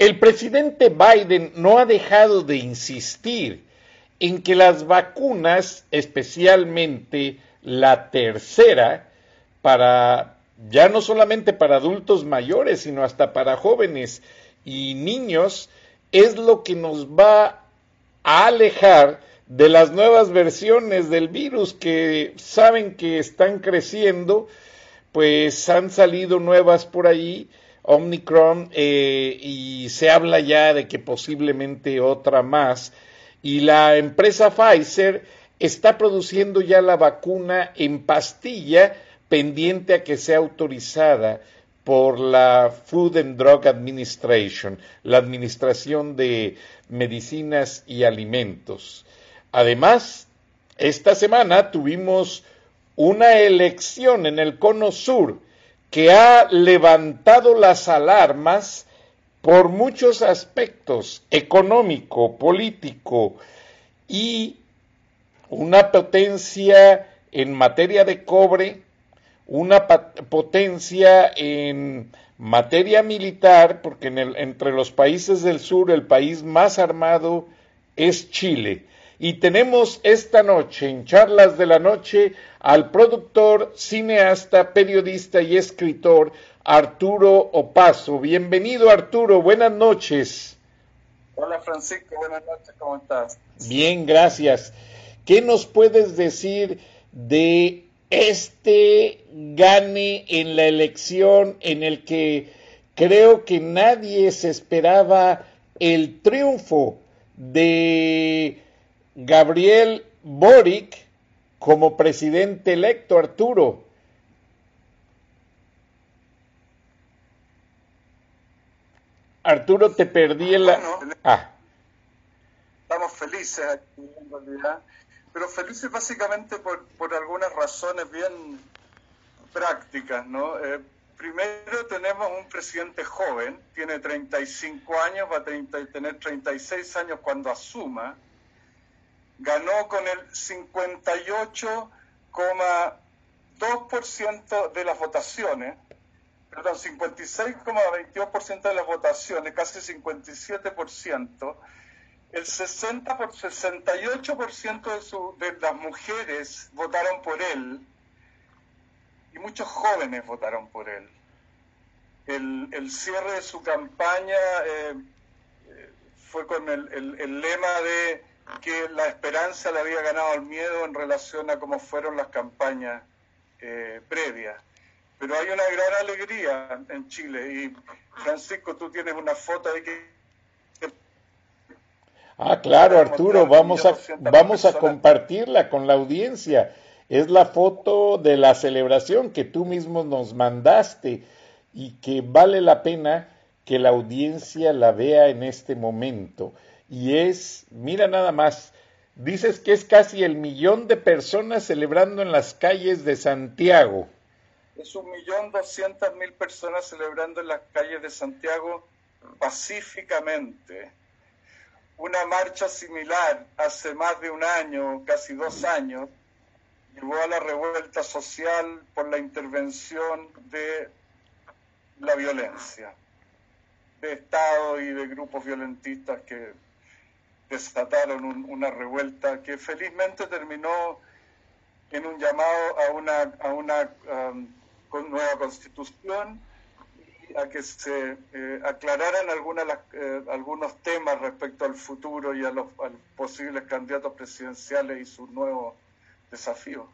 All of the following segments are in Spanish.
El presidente Biden no ha dejado de insistir en que las vacunas, especialmente la tercera, para ya no solamente para adultos mayores, sino hasta para jóvenes y niños, es lo que nos va a alejar de las nuevas versiones del virus que saben que están creciendo, pues han salido nuevas por ahí Omicron eh, y se habla ya de que posiblemente otra más. Y la empresa Pfizer está produciendo ya la vacuna en pastilla pendiente a que sea autorizada por la Food and Drug Administration, la Administración de Medicinas y Alimentos. Además, esta semana tuvimos una elección en el Cono Sur que ha levantado las alarmas por muchos aspectos, económico, político y una potencia en materia de cobre, una potencia en materia militar, porque entre los países del sur el país más armado es Chile. Y tenemos esta noche, en Charlas de la Noche, al productor, cineasta, periodista y escritor Arturo Opaso. Bienvenido Arturo, buenas noches. Hola Francisco, buenas noches, ¿cómo estás? Bien, gracias. ¿Qué nos puedes decir de este gane en la elección en el que creo que nadie se esperaba el triunfo de Gabriel Boric como presidente electo, Arturo. Arturo, te perdí en la... ah. Estamos felices aquí en realidad, pero felices básicamente por, por algunas razones bien prácticas, ¿no? Eh, primero tenemos un presidente joven, tiene 35 años, va a tener 36 años cuando asuma, ganó con el 58,2% de las votaciones, perdón, 56,22% de las votaciones, casi 57%. El 60 por 68% de, su, de las mujeres votaron por él y muchos jóvenes votaron por él. El, cierre de su campaña eh, eh, fue con el lema de que la esperanza le había ganado el miedo en relación a cómo fueron las campañas eh, previas. Pero hay una gran alegría en Chile y Francisco, tú tienes una foto de que... Ah, claro, Arturo, vamos a, vamos a compartirla con la audiencia. Es la foto de la celebración que tú mismo nos mandaste y que vale la pena que la audiencia la vea en este momento y es, mira nada más, dices que es casi el millón de personas celebrando en las calles de Santiago. Es un millón doscientas mil personas celebrando en las calles de Santiago pacíficamente. Una marcha similar hace más de un año, casi dos años, llevó a la revuelta social por la intervención de la violencia, de Estado y de grupos violentistas que desataron una revuelta que felizmente terminó en un llamado a una, a una um, nueva constitución a que se eh, aclararan eh, algunos temas respecto al futuro y a los, posibles candidatos presidenciales y sus nuevos desafíos.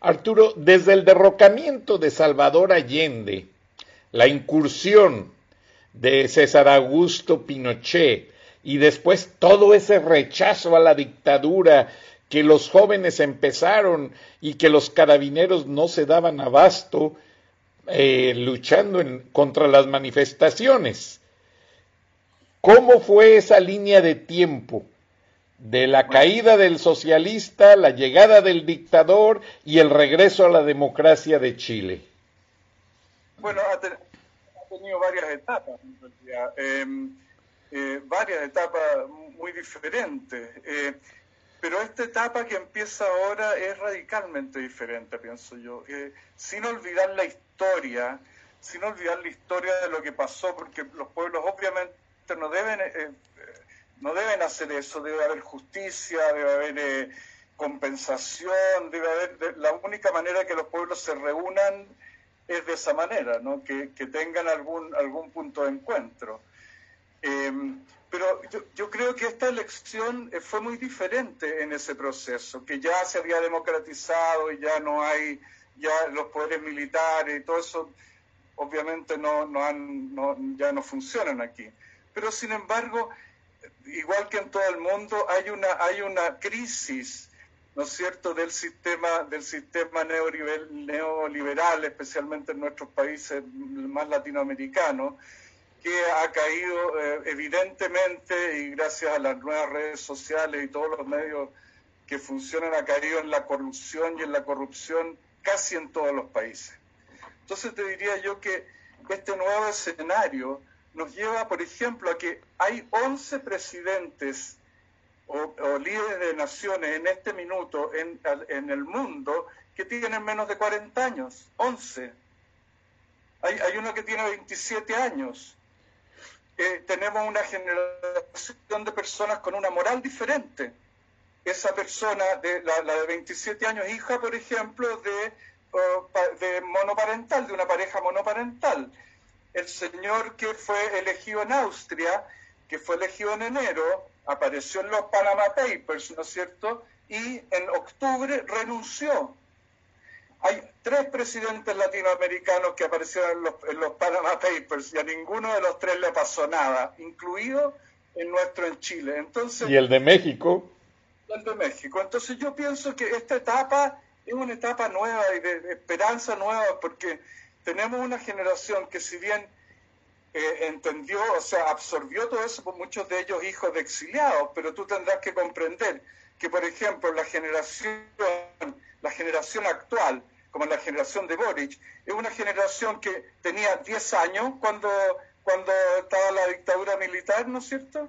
Arturo, desde el derrocamiento de Salvador Allende, la incursión de César Augusto Pinochet y después todo ese rechazo a la dictadura que los jóvenes empezaron y que los carabineros no se daban abasto eh, luchando contra las manifestaciones. ¿Cómo fue esa línea de tiempo de la caída del socialista, la llegada del dictador y el regreso a la democracia de Chile? Bueno, ha, tenido varias etapas, eh, varias etapas muy diferentes. Eh, pero esta etapa que empieza ahora es radicalmente diferente, pienso yo. Eh, sin olvidar la historia, sin olvidar la historia de lo que pasó, porque los pueblos obviamente no deben, eh, eh, no deben hacer eso, debe haber justicia, debe haber compensación, debe haber, la única manera que los pueblos se reúnan es de esa manera, ¿no? que, que tengan algún, algún punto de encuentro. Pero yo, creo que esta elección eh, fue muy diferente en ese proceso, que ya se había democratizado y ya no hay, ya los poderes militares y todo eso obviamente no, no, han, no ya no funcionan aquí. Pero sin embargo, igual que en todo el mundo, hay una, hay una crisis, ¿no es cierto?, del sistema, del sistema neoliberal, especialmente en nuestros países más latinoamericanos, que ha caído eh, evidentemente y gracias a las nuevas redes sociales y todos los medios que funcionan ha caído en la corrupción y en la corrupción casi en todos los países. Entonces te diría yo que este nuevo escenario nos lleva, por ejemplo, a que hay 11 presidentes o, líderes de naciones en este minuto en, en, el mundo que tienen menos de 40 años, 11. Hay, hay uno que tiene 27 años, tenemos una generación de personas con una moral diferente. Esa persona, de, la, de 27 años, hija, por ejemplo, de, de monoparental, de una pareja monoparental. El señor que fue elegido en Austria, que fue elegido en enero, apareció en los Panama Papers, ¿no es cierto? Y en octubre renunció hay tres presidentes latinoamericanos que aparecieron en los, Panama Papers y a ninguno de los tres le pasó nada, incluido el nuestro en Chile. Entonces, ¿Y el de México? El de México. Entonces yo pienso que esta etapa es una etapa nueva y de, esperanza nueva porque tenemos una generación que si bien eh, entendió, o sea, absorbió todo eso, por muchos de ellos hijos de exiliados, pero tú tendrás que comprender que, por ejemplo, la generación la generación actual, como la generación de Boric, es una generación que tenía 10 años cuando, cuando estaba la dictadura militar, ¿no es cierto?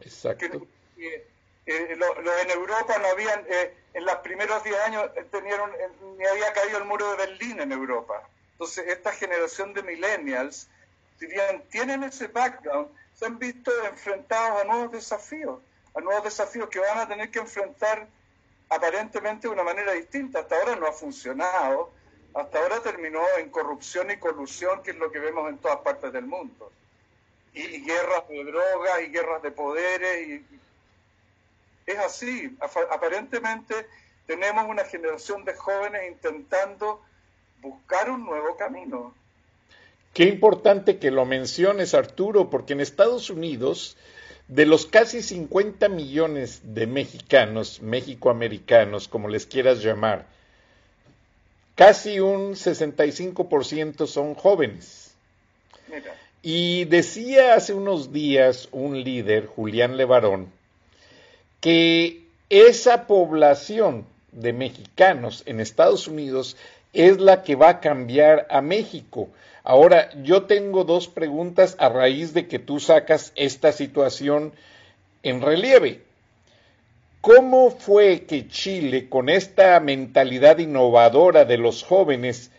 Exacto. Eh, en Europa no habían, eh, en los primeros 10 años eh, tenían, ni había caído el muro de Berlín en Europa. Entonces, esta generación de millennials, si bien tienen ese background, se han visto enfrentados a nuevos desafíos, a nuevos desafíos que van a tener que enfrentar aparentemente de una manera distinta. Hasta ahora no ha funcionado. Hasta ahora terminó en corrupción y colusión, que es lo que vemos en todas partes del mundo. Y, guerras de drogas y guerras de poderes. Y, es así. Aparentemente tenemos una generación de jóvenes intentando buscar un nuevo camino. Qué importante que lo menciones, Arturo, porque en Estados Unidos de los casi 50 millones de mexicanos, mexicoamericanos, como les quieras llamar, casi un 65% son jóvenes. Y decía hace unos días un líder, Julián Levarón, que esa población de mexicanos en Estados Unidos es la que va a cambiar a México. Ahora, yo tengo dos preguntas a raíz de que tú sacas esta situación en relieve. ¿Cómo fue que Chile, con esta mentalidad innovadora de los jóvenes,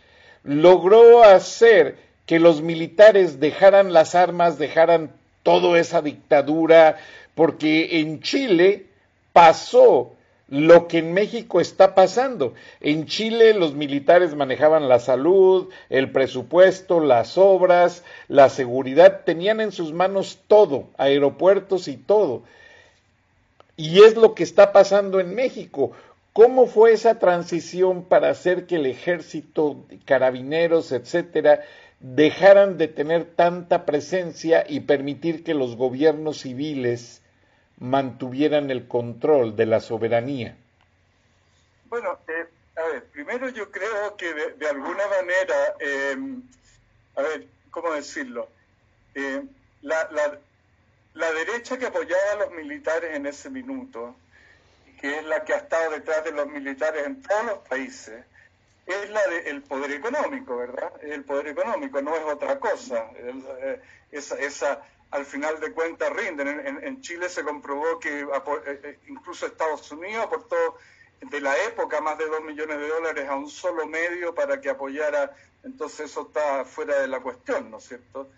logró hacer que los militares dejaran las armas, dejaran toda esa dictadura? Porque en Chile pasó lo que en México está pasando. En Chile los militares manejaban la salud, el presupuesto, las obras, la seguridad, tenían en sus manos todo, aeropuertos y todo. Y es lo que está pasando en México. ¿Cómo fue esa transición para hacer que el ejército, carabineros, etcétera, dejaran de tener tanta presencia y permitir que los gobiernos civiles mantuvieran el control de la soberanía? Bueno, eh, a ver, primero yo creo que de, alguna manera, em, a ver, ¿cómo decirlo? Eh, la, la, derecha que apoyaba a los militares en ese minuto, que es la que ha estado detrás de los militares en todos los países, es la del poder económico, ¿verdad? El poder económico, no es otra cosa. Eh, esa, esa al final de cuentas rinden. En, Chile se comprobó que eh, eh, incluso Estados Unidos aportó de la época más de dos millones de dólares a un solo medio para que apoyara, entonces eso está fuera de la cuestión, ¿no es cierto?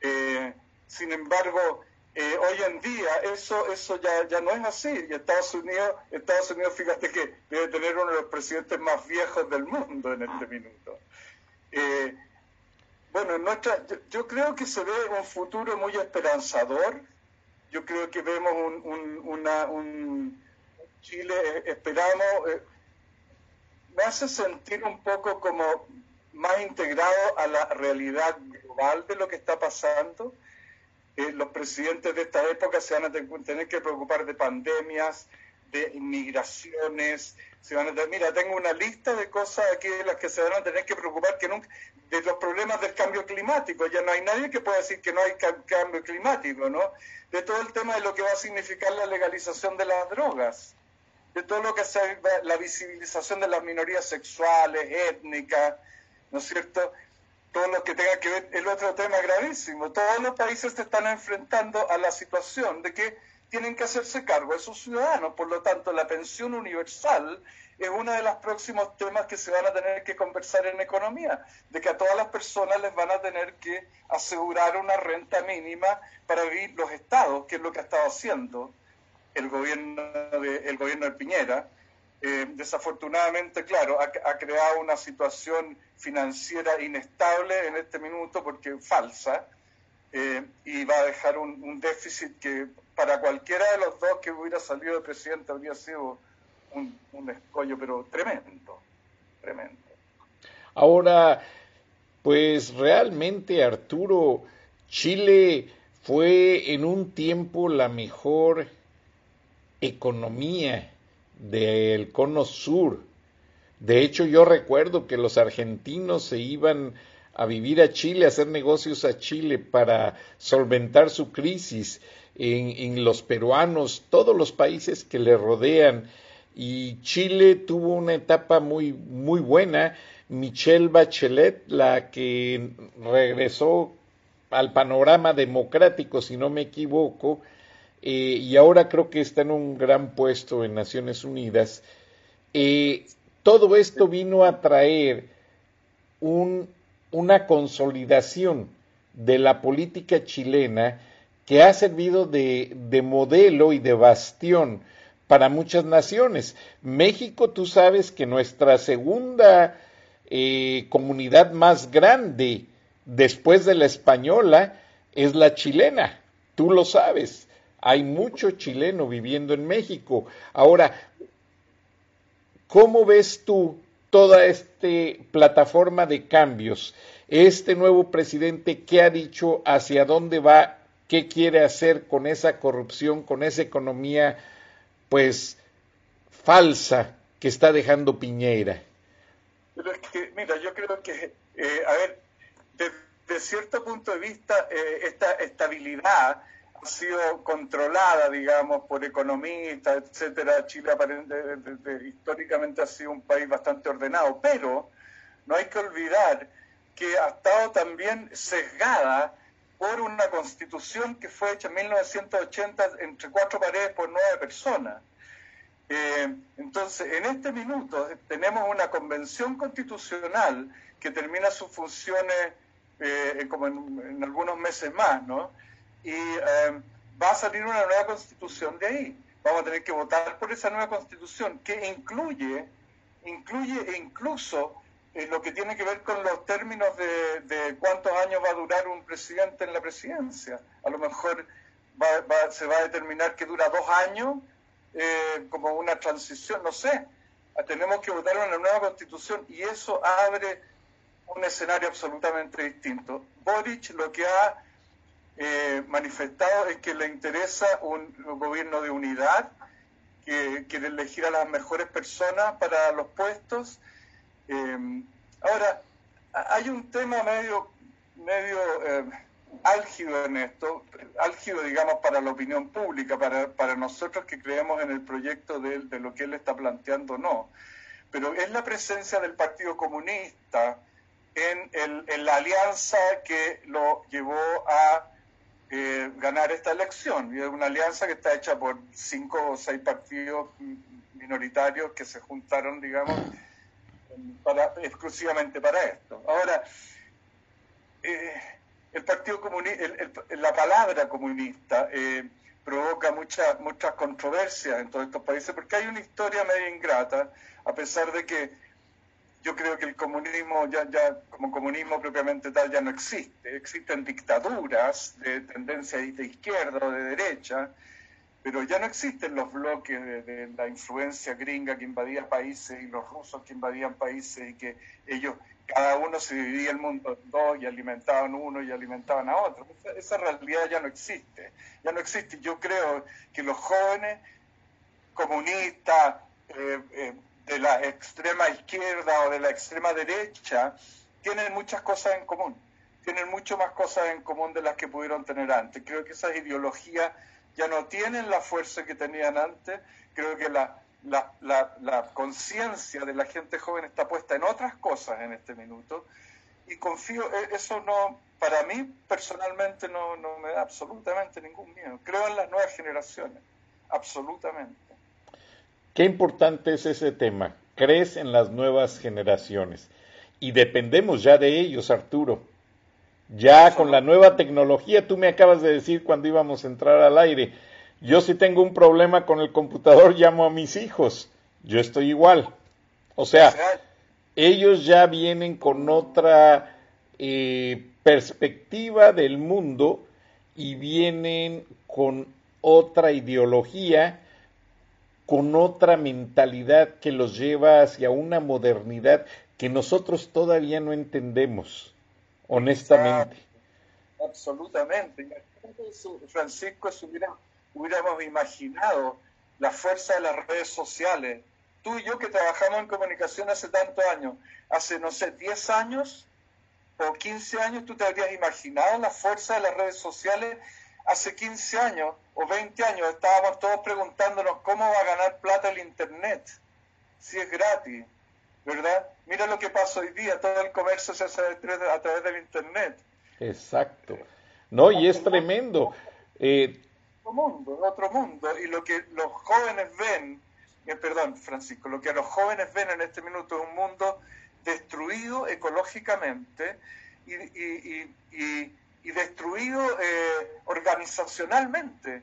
Eh, sin embargo, hoy en día eso eso ya, ya no es así y Estados Unidos Estados Unidos fíjate que debe tener uno de los presidentes más viejos del mundo en este minuto bueno, nuestra, yo, creo que se ve un futuro muy esperanzador. Yo creo que vemos un Chile, eh, esperamos, eh, me hace sentir un poco como más integrado a la realidad global de lo que está pasando. Eh, los presidentes de esta época se van a tener que preocupar de pandemias, de inmigraciones, se van a mira, tengo una lista de cosas aquí de las que se van a tener que preocupar que nunca, de los problemas del cambio climático. Ya no hay nadie que pueda decir que no hay cambio climático, ¿no? De todo el tema de lo que va a significar la legalización de las drogas, de todo lo que sea la visibilización de las minorías sexuales, étnicas, ¿no es cierto? Todo lo que tenga que ver, el otro tema gravísimo. Todos los países se están enfrentando a la situación de que tienen que hacerse cargo de sus ciudadanos. Por lo tanto, la pensión universal es uno de los próximos temas que se van a tener que conversar en economía, de que a todas las personas les van a tener que asegurar una renta mínima para vivir los estados, que es lo que ha estado haciendo el gobierno de, el gobierno de Piñera. Eh, desafortunadamente, claro, ha, creado una situación financiera inestable en este minuto porque falsa eh, y va a dejar un, déficit que para cualquiera de los dos que hubiera salido de presidente habría sido un, un escollo, pero tremendo, tremendo. Ahora, pues realmente Arturo, Chile fue en un tiempo la mejor economía del cono sur. De hecho, yo recuerdo que los argentinos se iban a vivir a Chile, a hacer negocios a Chile para solventar su crisis en, los peruanos, todos los países que le rodean. Y Chile tuvo una etapa muy, muy buena. Michelle Bachelet, la que regresó al panorama democrático, si no me equivoco, eh, y ahora creo que está en un gran puesto en Naciones Unidas. Eh, todo esto vino a traer un, una consolidación de la política chilena que ha servido de, modelo y de bastión para muchas naciones. México, tú sabes que nuestra segunda eh, comunidad más grande después de la española es la chilena, tú lo sabes. Hay mucho chileno viviendo en México. Ahora, ¿cómo ves tú toda esta plataforma de cambios? Este nuevo presidente, ¿qué ha dicho? ¿Hacia dónde va? qué quiere hacer con esa corrupción, con esa economía, pues, falsa que está dejando Piñera. Pero es que, mira, yo creo que, eh, a ver, desde cierto punto de vista, eh, esta estabilidad sido controlada, digamos, por economistas, etcétera. Chile aparentemente, históricamente ha sido un país bastante ordenado, pero no hay que olvidar que ha estado también sesgada por una constitución que fue hecha en 1980 entre cuatro paredes por nueve personas. Eh, entonces, en este minuto tenemos una convención constitucional que termina sus funciones eh, como en, algunos meses más, ¿no? Y eh, va a salir una nueva constitución de ahí. vamos a tener que votar por esa nueva constitución que incluye, incluye incluso eh, lo que tiene que ver con los términos de, cuántos años va a durar un presidente en la presidencia. A lo mejor se va a determinar que dura dos años eh, como una transición, no sé. Tenemos que votar una nueva constitución y eso abre un escenario absolutamente distinto. Boric lo que ha eh, manifestado es que le interesa un, gobierno de unidad, que quiere elegir a las mejores personas para los puestos. Eh, ahora, hay un tema medio, medio eh, álgido en esto, álgido digamos para la opinión pública, para, para nosotros que creemos en el proyecto de, de lo que él está planteando, no. Pero es la presencia del Partido Comunista en, el, en la alianza que lo llevó a eh, ganar esta elección. Y es una alianza que está hecha por cinco o seis partidos minoritarios que se juntaron, digamos, para, exclusivamente para esto. Ahora, eh, el Partido Comunista, la palabra comunista eh, provoca muchas muchas controversias en todos estos países porque hay una historia medio ingrata, a pesar de que yo creo que el comunismo ya, ya como comunismo propiamente tal ya no existe. Existen dictaduras de tendencia de izquierda o de derecha, pero ya no existen los bloques de, la influencia gringa que invadía países y los rusos que invadían países y que ellos, cada uno se dividía el mundo en dos y alimentaban uno y alimentaban a otro. Esa, realidad ya no existe. Ya no existe. Yo creo que los jóvenes comunistas, eh, eh, de la extrema izquierda o de la extrema derecha tienen muchas cosas en común, tienen mucho más cosas en común de las que pudieron tener antes. Creo que esas ideologías ya no tienen la fuerza que tenían antes, creo que la, la, la, conciencia de la gente joven está puesta en otras cosas en este minuto y confío, e, eso no, para mí personalmente no, no me da absolutamente ningún miedo. Creo en las nuevas generaciones, absolutamente. Qué importante es ese tema. Crees en las nuevas generaciones. Y dependemos ya de ellos, Arturo. Ya con la nueva tecnología, tú me acabas de decir cuando íbamos a entrar al aire, yo si tengo un problema con el computador llamo a mis hijos. Yo estoy igual. O sea, ellos ya vienen con otra eh, perspectiva del mundo y vienen con otra ideología con otra mentalidad que los lleva hacia una modernidad que nosotros todavía no entendemos, honestamente. absolutamente. Francisco, si hubiéramos imaginado la fuerza de las redes sociales, tú y yo que trabajamos en comunicación hace tantos años, hace, no sé, 10 años o 15 años, tú te habrías imaginado la fuerza de las redes sociales hace 15 años o 20 años estábamos todos preguntándonos cómo va a ganar plata el Internet, si es gratis, ¿verdad? Mira lo que pasa hoy día, todo el comercio se hace a través del Internet. Exacto. No, y es tremendo. Eh, otro mundo, otro mundo. Y lo que los jóvenes ven, eh, perdón, Francisco, lo que los jóvenes ven en este minuto es un mundo destruido ecológicamente y y destruido eh, organizacionalmente.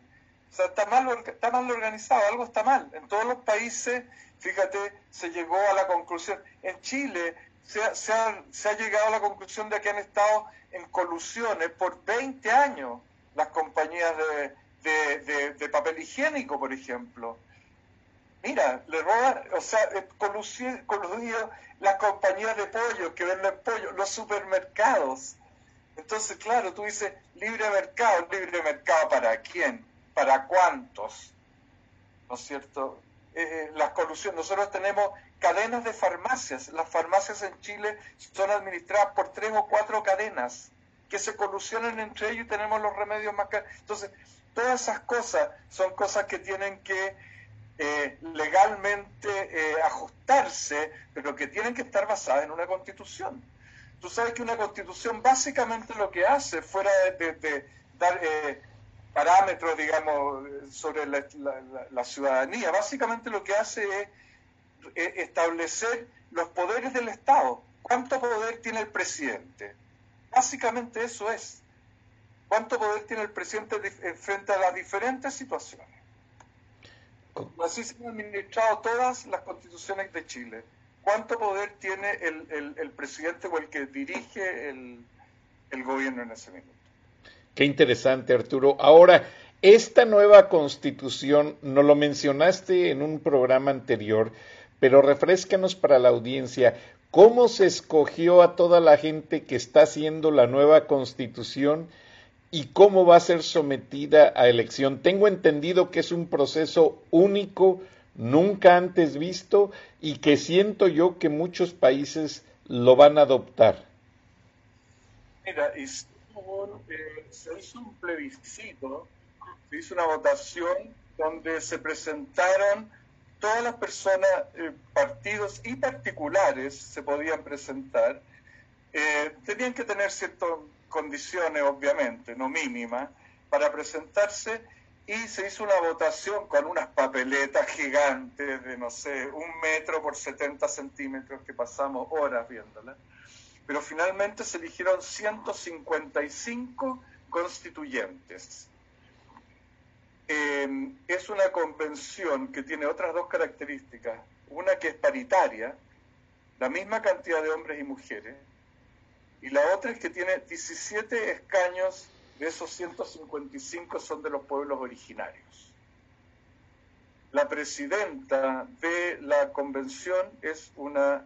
O sea, está mal, está mal organizado, algo está mal. En todos los países, fíjate, se llegó a la conclusión. En Chile se ha, se ha, llegado a la conclusión de que han estado en colusiones por 20 años las compañías de, de, papel higiénico, por ejemplo. Mira, le roban, o sea, eh, coludido las compañías de pollo que venden pollo, los supermercados entonces, claro, tú dices libre mercado, libre mercado para quién, para cuántos, ¿no es cierto? Eh, eh, las colusiones, nosotros tenemos cadenas de farmacias, las farmacias en Chile son administradas por tres o cuatro cadenas que se colusionan entre ellos y tenemos los remedios más caros. Entonces, todas esas cosas son cosas que tienen que eh, legalmente ajustarse, pero que tienen que estar basadas en una constitución. Tú sabes que una constitución básicamente lo que hace, fuera de, dar eh, parámetros, digamos, sobre la, ciudadanía, básicamente lo que hace es eh, establecer los poderes del Estado. ¿Cuánto poder tiene el presidente? Básicamente eso es. ¿Cuánto poder tiene el presidente frente a las diferentes situaciones? Así se han administrado todas las constituciones de Chile. ¿Cuánto poder tiene el, presidente o el que dirige el, gobierno en ese minuto? Qué interesante, Arturo. Ahora, esta nueva constitución, no lo mencionaste en un programa anterior, pero refrescanos para la audiencia, ¿cómo se escogió a toda la gente que está haciendo la nueva constitución y cómo va a ser sometida a elección? Tengo entendido que es un proceso único, nunca antes visto y que siento yo que muchos países lo van a adoptar. Mira, y eh, se hizo un plebiscito, se hizo una votación donde se presentaron todas las personas, eh, partidos y particulares se podían presentar. Eh, tenían que tener ciertas condiciones, obviamente, no mínimas, para presentarse y se hizo una votación con unas papeletas gigantes de, no sé, un metro por 70 centímetros que pasamos horas viéndolas. Pero finalmente se eligieron 155 constituyentes. Em, es una convención que tiene otras dos características. Una que es paritaria, la misma cantidad de hombres y mujeres, y la otra es que tiene 17 escaños, de esos 155 son de los pueblos originarios. La presidenta de la convención es una,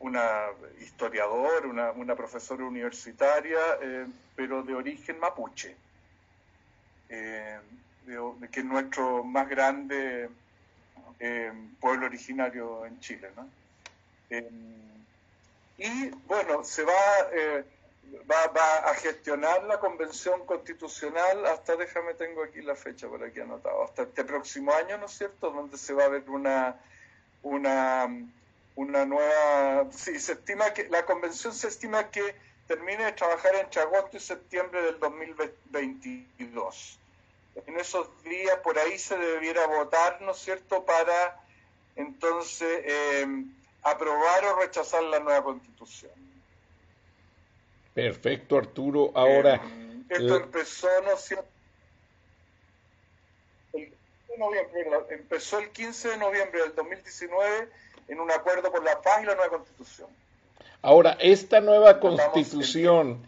una historiadora, una, profesora universitaria, eh, pero de origen mapuche. Eh, que es nuestro más grande eh, pueblo originario en Chile. ¿no? Y bueno, se va, va, a gestionar la convención constitucional hasta, déjame, tengo aquí la fecha por aquí anotado, hasta este próximo año, ¿no es cierto?, donde se va a ver una, una, una nueva... Sí, se estima que la convención se estima que termine de trabajar entre agosto y septiembre del 2022 en esos días por ahí se debiera votar, ¿no es cierto?, para entonces em, aprobar o rechazar la nueva constitución. Perfecto, Arturo. Ahora. Em, esto empezó, ¿no es cierto? El empezó el 15 de noviembre del 2019 en un acuerdo por la paz y la nueva constitución. Ahora, esta nueva constitución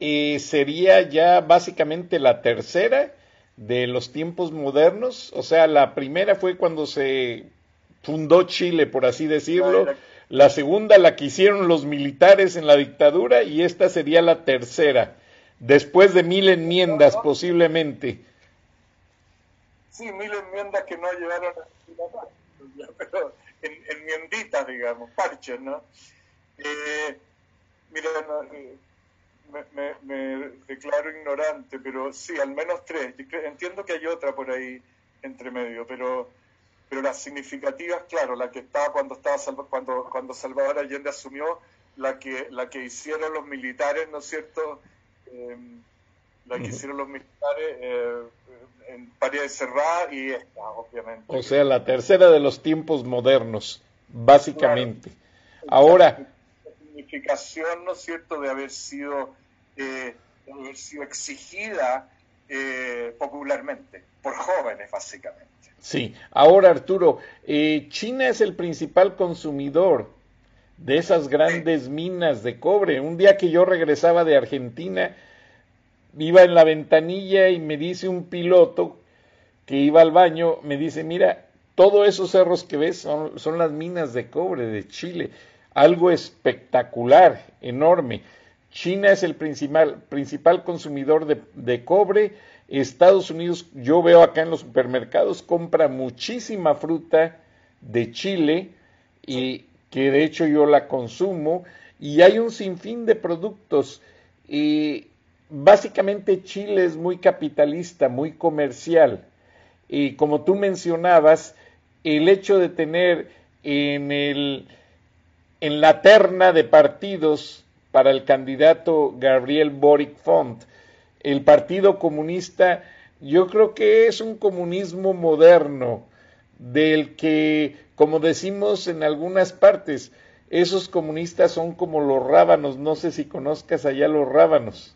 eh, sería ya básicamente la tercera de los tiempos modernos. O sea, la primera fue cuando se fundó Chile, por así decirlo. La segunda la que hicieron los militares en la dictadura y esta sería la tercera, después de mil enmiendas posiblemente. Sí, mil enmiendas que no llegaron a pero en, enmienditas, digamos, parches, ¿no? Eh, mira, eh, me, declaro ignorante, pero sí, al menos tres. Entiendo que hay otra por ahí entre medio, pero pero las significativas, claro, la que estaba cuando estaba cuando cuando Salvador Allende asumió, la que la que hicieron los militares, ¿no es cierto? Em, la que hicieron los militares eh, en Paredes Cerrada y esta, obviamente. O sea, la tercera de los tiempos modernos, básicamente. Ahora. La significación, ¿no es cierto?, de haber sido eh, haber sido exigida eh, popularmente, por jóvenes básicamente. Sí, ahora Arturo, eh, China es el principal consumidor de esas grandes minas de cobre. Un día que yo regresaba de Argentina, iba en la ventanilla y me dice un piloto que iba al baño, me dice, mira, todos esos cerros que ves son, son las minas de cobre de Chile. Algo espectacular, enorme. China es el principal, principal consumidor de, cobre. Estados Unidos, yo veo acá en los supermercados, compra muchísima fruta de Chile y que de hecho yo la consumo y hay un sinfín de productos y básicamente Chile es muy capitalista, muy comercial y como tú mencionabas, el hecho de tener en el en la terna de partidos para el candidato Gabriel Boric Font. El Partido Comunista yo creo que es un comunismo moderno del que, como decimos en algunas partes, esos comunistas son como los rábanos, no sé si conozcas allá los rábanos.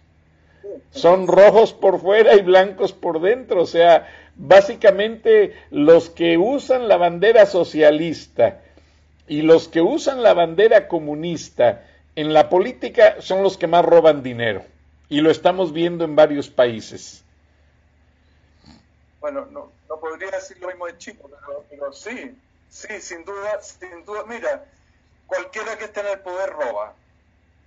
son rojos por fuera y blancos por dentro. O sea, básicamente los que usan la bandera socialista y los que usan la bandera comunista en la política son los que más roban dinero. Y lo estamos viendo en varios países. Bueno, no, no podría decir lo mismo de Chile, pero, sí, sí, sin duda, sin duda, mira, cualquiera que esté en el poder roba.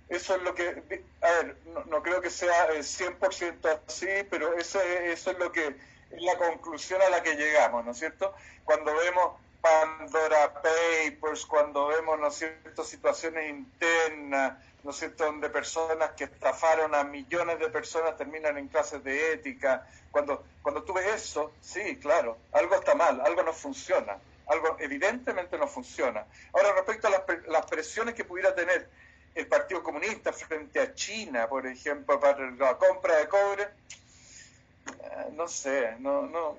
Eso es lo que, a ver, no, creo que sea 100% eh, así, pero eso, eso es lo que es la conclusión a la que llegamos, ¿no es cierto? Cuando vemos Pandora Papers, cuando vemos, ¿no es cierto?, situaciones internas, ¿no es cierto?, donde personas que estafaron a millones de personas terminan en clases de ética. Cuando, cuando tú ves eso, sí, claro, algo está mal, algo no funciona, algo evidentemente no funciona. Ahora, respecto a las, las presiones que pudiera tener el Partido Comunista frente a China, por ejemplo, para la compra de cobre, eh, no sé, no, no,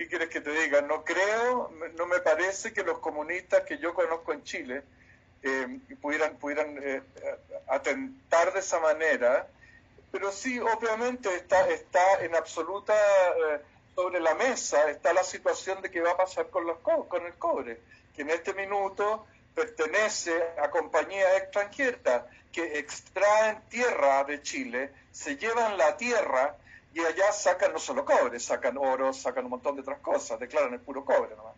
¿qué quieres que te diga? No creo, no me parece que los comunistas que yo conozco en Chile eh, pudieran, eh, atentar de esa manera, pero sí, obviamente está, está en absoluta eh, sobre la mesa, está la situación de qué va a pasar con, los con el cobre, que en este minuto pertenece a compañías extranjeras que extraen tierra de Chile, se llevan la tierra y allá sacan no solo cobre, sacan oro, sacan un montón de otras cosas, declaran el puro cobre nomás.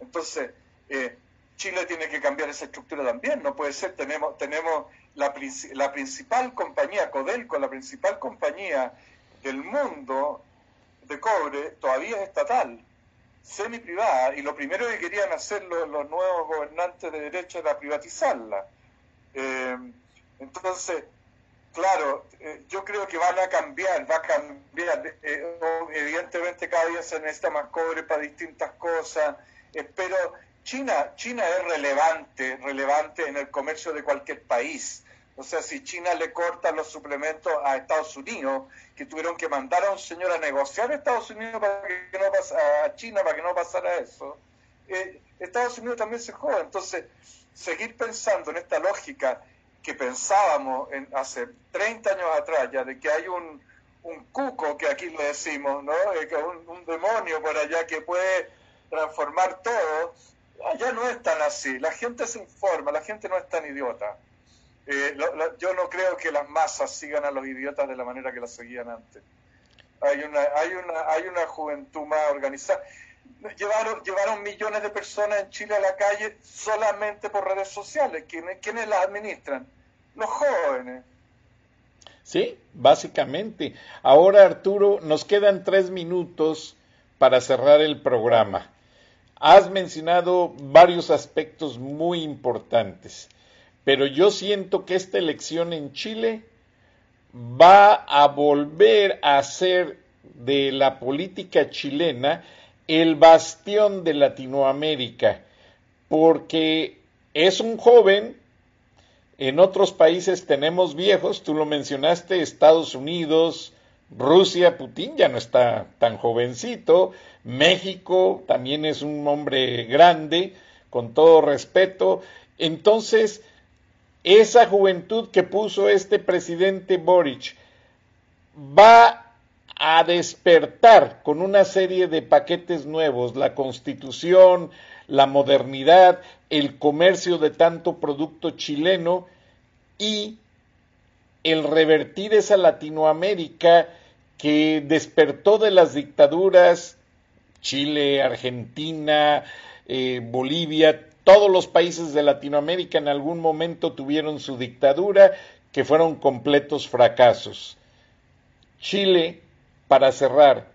Entonces, eh, Chile tiene que cambiar esa estructura también, no puede ser, tenemos, tenemos la, la principal compañía, Codelco, la principal compañía del mundo de cobre, todavía es estatal, semi privada, y lo primero que querían hacer los, nuevos gobernantes de derecha era privatizarla. Eh, entonces, Claro, eh, yo creo que van a cambiar, va a cambiar. Eh, evidentemente cada día se necesita más cobre para distintas cosas, eh, pero China, China es relevante, relevante en el comercio de cualquier país. O sea, si China le corta los suplementos a Estados Unidos, que tuvieron que mandar a un señor a negociar a Estados Unidos para que no pasara, a China para que no pasara eso, Estados Unidos también se joda. Entonces, seguir pensando en esta lógica que pensábamos en, hace 30 años atrás ya de que hay un, un cuco, que aquí le decimos, ¿no? Eh, un, demonio por allá que puede transformar todo, ya no es tan así. La gente se informa, la gente no es tan idiota. Eh, yo no creo que las masas sigan a los idiotas de la manera que las seguían antes. Hay una, hay una, hay una juventud más organizada. Llevaron, llevaron millones de personas en Chile a la calle solamente por redes sociales. ¿Quiénes, quiénes las administran? los jóvenes. Sí, básicamente. Ahora, Arturo, nos quedan tres minutos para cerrar el programa. Has mencionado varios aspectos muy importantes, pero yo siento que esta elección en Chile va a volver a ser de la política chilena el bastión de Latinoamérica, porque es un joven en otros países tenemos viejos, tú lo mencionaste, Estados Unidos, Rusia, Putin ya no está tan jovencito, México también es un hombre grande, con todo respeto. Entonces, esa juventud que puso este presidente Boric va a despertar con una serie de paquetes nuevos, la constitución, la modernidad, el comercio de tanto producto chileno y el revertir esa Latinoamérica que despertó de las dictaduras, Chile, Argentina, eh, Bolivia, todos los países de Latinoamérica en algún momento tuvieron su dictadura, que fueron completos fracasos. Chile, para cerrar,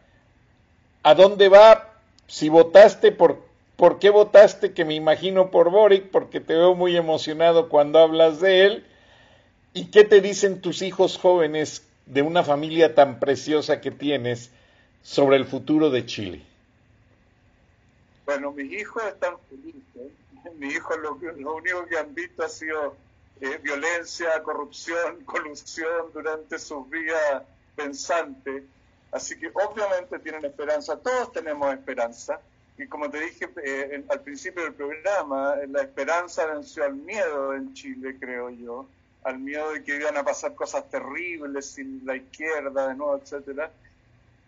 ¿a dónde va si votaste por ¿Por qué votaste? Que me imagino por Boric, porque te veo muy emocionado cuando hablas de él. ¿Y qué te dicen tus hijos jóvenes de una familia tan preciosa que tienes sobre el futuro de Chile? Bueno, mis hijos están felices. Mis hijos lo, único que han visto ha sido eh, violencia, corrupción, colusión durante sus vidas pensantes. Así que obviamente tienen esperanza, todos tenemos esperanza y como te dije eh, al principio del programa, la esperanza venció al miedo en Chile, creo yo. al miedo de que iban a pasar cosas terribles sin la izquierda de nuevo, etcétera.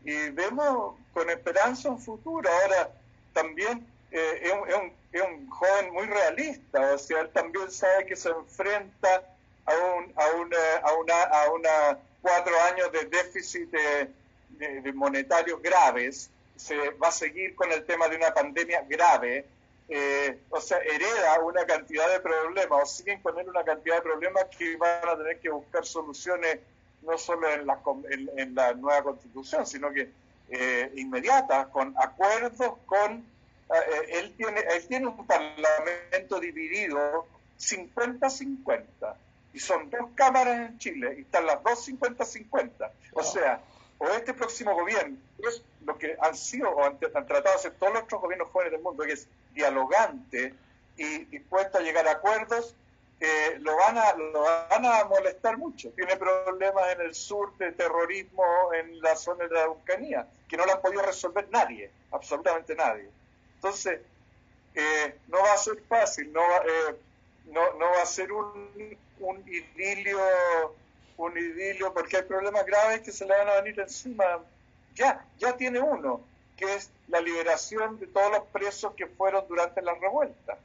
Y vemos con esperanza un futuro. Ahora, también eh, es, un, es, un, joven muy realista, o sea, él también sabe que se enfrenta a, un, a, una, a, una, a una cuatro años de déficit de, de monetarios graves, se va a seguir con el tema de una pandemia grave, eh, o sea, hereda una cantidad de problemas o siguen con él una cantidad de problemas que van a tener que buscar soluciones no solo en la, en, la nueva constitución, sino que eh, inmediatas, con acuerdos con... Eh, él, tiene, él tiene un parlamento dividido 50-50 y son dos cámaras en Chile y están las dos 50-50. O sea, o este próximo gobierno es lo que han sido o han, tratado de hacer todos los otros gobiernos jóvenes del mundo, que es dialogante y dispuesto a llegar a acuerdos, eh, lo, van a, lo van a molestar mucho. Tiene problemas en el sur de terrorismo en la zona de la Araucanía, que no lo han podido resolver nadie, absolutamente nadie. Entonces, eh, no va a ser fácil, no va, eh, no, no va a ser un, un idilio un idilio porque hay problemas graves que se le van a venir encima ya, ya tiene uno, que es la liberación de todos los presos que fueron durante la revuelta.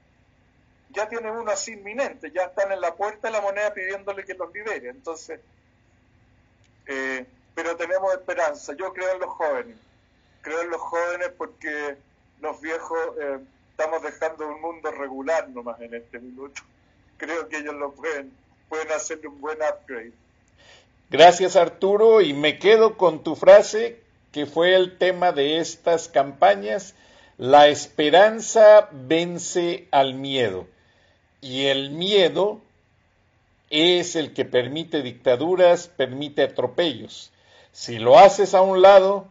Ya tiene uno así inminente, ya están en la puerta de la moneda pidiéndole que los libere. Entonces, eh, pero tenemos esperanza. Yo creo en los jóvenes. Creo en los jóvenes porque los viejos eh, estamos dejando un mundo regular nomás en este minuto. Creo que ellos lo pueden, pueden hacerle un buen upgrade. Gracias Arturo y me quedo con tu frase que fue el tema de estas campañas, la esperanza vence al miedo y el miedo es el que permite dictaduras, permite atropellos. Si lo haces a un lado,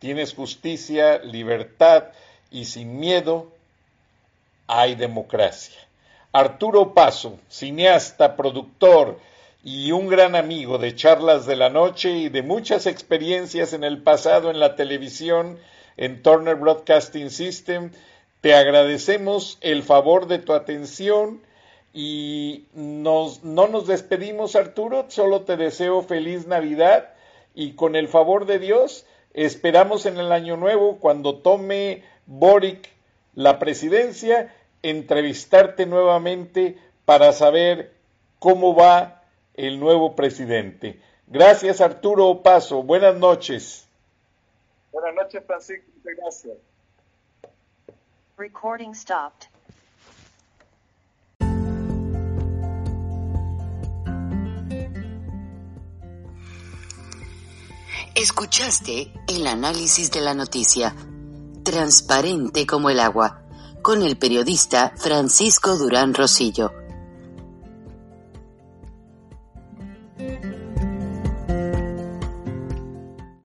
tienes justicia, libertad y sin miedo hay democracia. Arturo Paso, cineasta, productor, y un gran amigo de charlas de la noche y de muchas experiencias en el pasado en la televisión en Turner Broadcasting System. Te agradecemos el favor de tu atención y nos, no nos despedimos Arturo, solo te deseo feliz Navidad y con el favor de Dios esperamos en el año nuevo cuando tome Boric la presidencia entrevistarte nuevamente para saber cómo va el nuevo presidente. Gracias Arturo Paso, buenas noches. Buenas noches Francisco, muchas gracias. Recording stopped. Escuchaste el análisis de la noticia, transparente como el agua, con el periodista Francisco Durán Rosillo